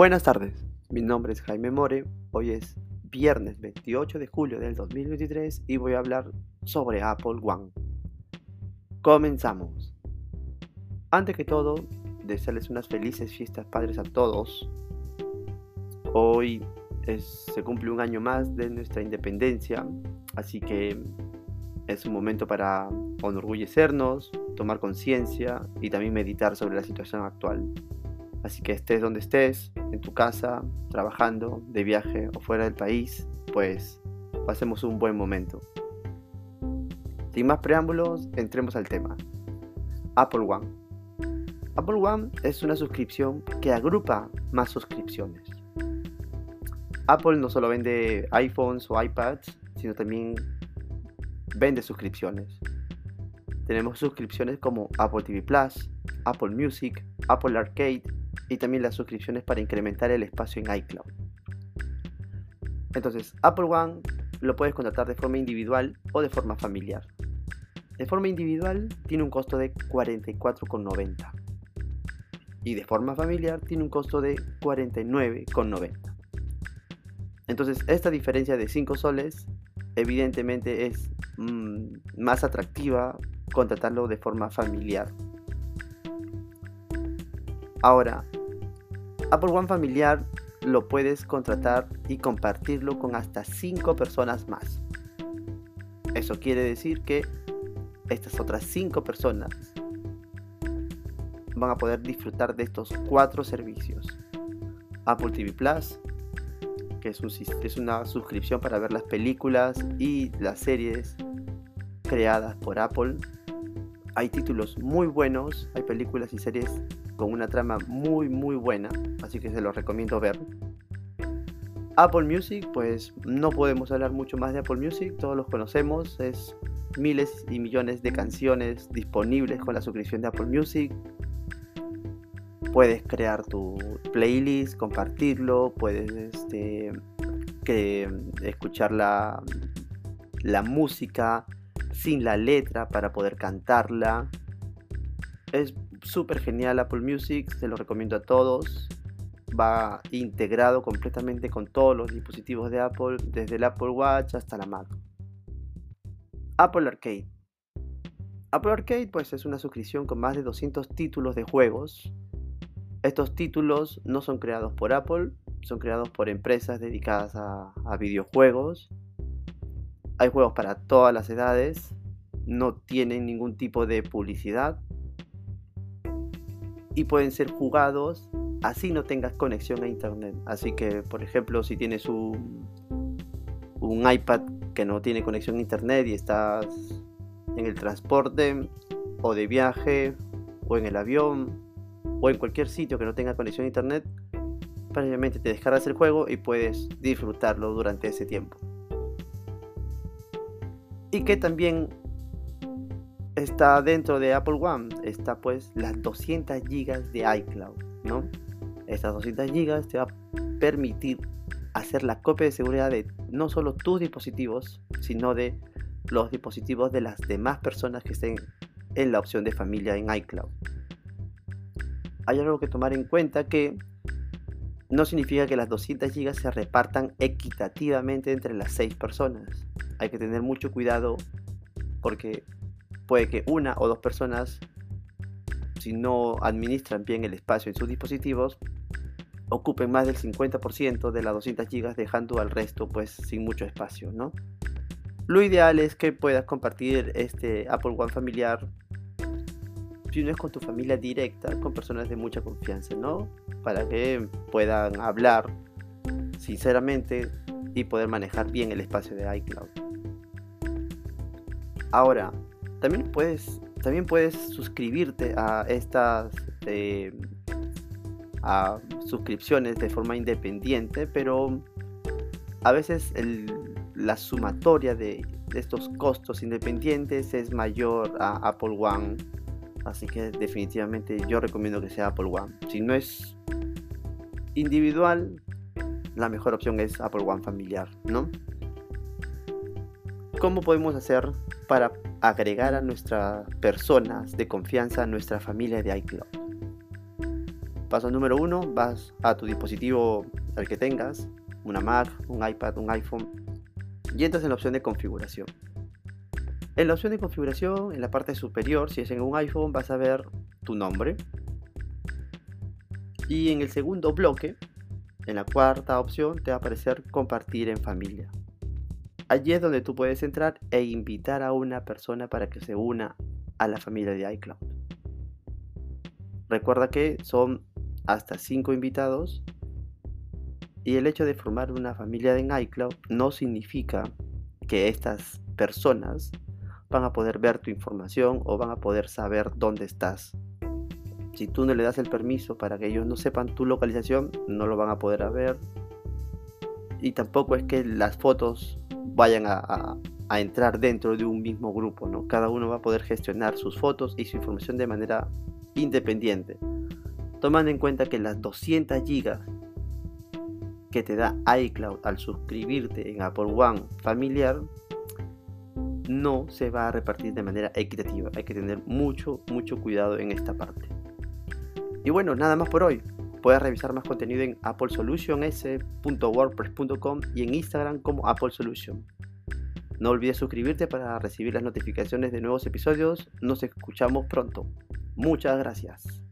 Buenas tardes, mi nombre es Jaime More, hoy es viernes 28 de julio del 2023 y voy a hablar sobre Apple One. Comenzamos. Antes que todo, desearles unas felices fiestas padres a todos. Hoy se cumple un año más de nuestra independencia, así que es un momento para enorgullecernos, tomar conciencia y también meditar sobre la situación actual. Así que estés donde estés, en tu casa, trabajando, de viaje o fuera del país, pues pasemos un buen momento. Sin más preámbulos, entremos al tema. Apple One. Apple One es una suscripción que agrupa más suscripciones. Apple no solo vende iPhones o iPads, sino también vende suscripciones. Tenemos suscripciones como Apple TV Plus, Apple Music, Apple Arcade y también las suscripciones para incrementar el espacio en iCloud. Entonces, Apple One lo puedes contratar de forma individual o de forma familiar. De forma individual tiene un costo de 44,90 y de forma familiar tiene un costo de 49,90. Entonces, esta diferencia de 5 soles evidentemente es mm, más atractiva contratarlo de forma familiar. Ahora, Apple One familiar lo puedes contratar y compartirlo con hasta 5 personas más. Eso quiere decir que estas otras 5 personas van a poder disfrutar de estos 4 servicios. Apple TV Plus, que es, es una suscripción para ver las películas y las series creadas por Apple. Hay títulos muy buenos, hay películas y series con una trama muy muy buena, así que se los recomiendo ver. Apple Music, pues no podemos hablar mucho más de Apple Music, todos los conocemos, es miles y millones de canciones disponibles con la suscripción de Apple Music. Puedes crear tu playlist, compartirlo, puedes este, que, escuchar la, la música sin la letra para poder cantarla. Es súper genial Apple Music, se lo recomiendo a todos. Va integrado completamente con todos los dispositivos de Apple, desde el Apple Watch hasta la Mac. Apple Arcade. Apple Arcade pues es una suscripción con más de 200 títulos de juegos. Estos títulos no son creados por Apple, son creados por empresas dedicadas a, a videojuegos. Hay juegos para todas las edades, no tienen ningún tipo de publicidad, y pueden ser jugados así no tengas conexión a internet. Así que, por ejemplo, si tienes un, un iPad que no tiene conexión a internet y estás en el transporte o de viaje o en el avión o en cualquier sitio que no tenga conexión a internet, previamente te descargas el juego y puedes disfrutarlo durante ese tiempo. Y que también está dentro de Apple One, está pues las 200 GB de iCloud, ¿no? Estas 200 GB te va a permitir hacer la copia de seguridad de no solo tus dispositivos, sino de los dispositivos de las demás personas que estén en la opción de familia en iCloud. Hay algo que tomar en cuenta que no significa que las 200 GB se repartan equitativamente entre las 6 personas. Hay que tener mucho cuidado porque puede que una o dos personas, si no administran bien el espacio en sus dispositivos, ocupen más del 50% de las 200 GB dejando al resto pues sin mucho espacio, ¿no? Lo ideal es que puedas compartir este Apple One familiar si no es con tu familia directa, con personas de mucha confianza, ¿no? Para que puedan hablar sinceramente y poder manejar bien el espacio de iCloud. Ahora, también puedes, también puedes suscribirte a estas eh, a suscripciones de forma independiente, pero a veces la sumatoria de, estos costos independientes es mayor a Apple One. Así que definitivamente yo recomiendo que sea Apple One. Si no es individual, la mejor opción es Apple One familiar, ¿no? ¿Cómo podemos hacer para agregar a nuestras personas de confianza a nuestra familia de iCloud. Paso número uno, vas a tu dispositivo al que tengas, una Mac, un iPad, un iPhone, y entras en la opción de configuración. En la opción de configuración, en la parte superior, si es en un iPhone, vas a ver tu nombre. Y en el segundo bloque, en la cuarta opción, te va a aparecer compartir en familia. Allí es donde tú puedes entrar e invitar a una persona para que se una a la familia de iCloud. Recuerda que son hasta 5 invitados y el hecho de formar una familia en iCloud no significa que estas personas van a poder ver tu información o van a poder saber dónde estás. Si tú no le das el permiso para que ellos no sepan tu localización, no lo van a poder ver. Y tampoco es que las fotos vayan a, entrar dentro de un mismo grupo, ¿no? Cada uno va a poder gestionar sus fotos y su información de manera independiente. Tomando en cuenta que las 200 gigas que te da iCloud al suscribirte en Apple One familiar no se va a repartir de manera equitativa. Hay que tener mucho, mucho cuidado en esta parte. Y bueno, nada más por hoy. Puedes revisar más contenido en applesolutions.wordpress.com y en Instagram como Apple Solution. No olvides suscribirte para recibir las notificaciones de nuevos episodios. Nos escuchamos pronto. Muchas gracias.